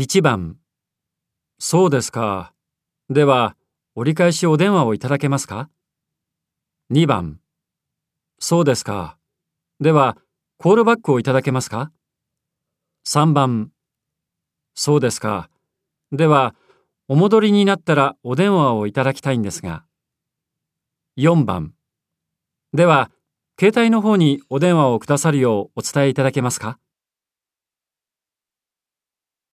1番そうですか。では、折り返しお電話をいただけますか ?2 番そうですか。では、コールバックをいただけますか ?3 番そうですか。では、お戻りになったらお電話をいただきたいんですが。4番では、携帯の方にお電話をくださるようお伝えいただけますか？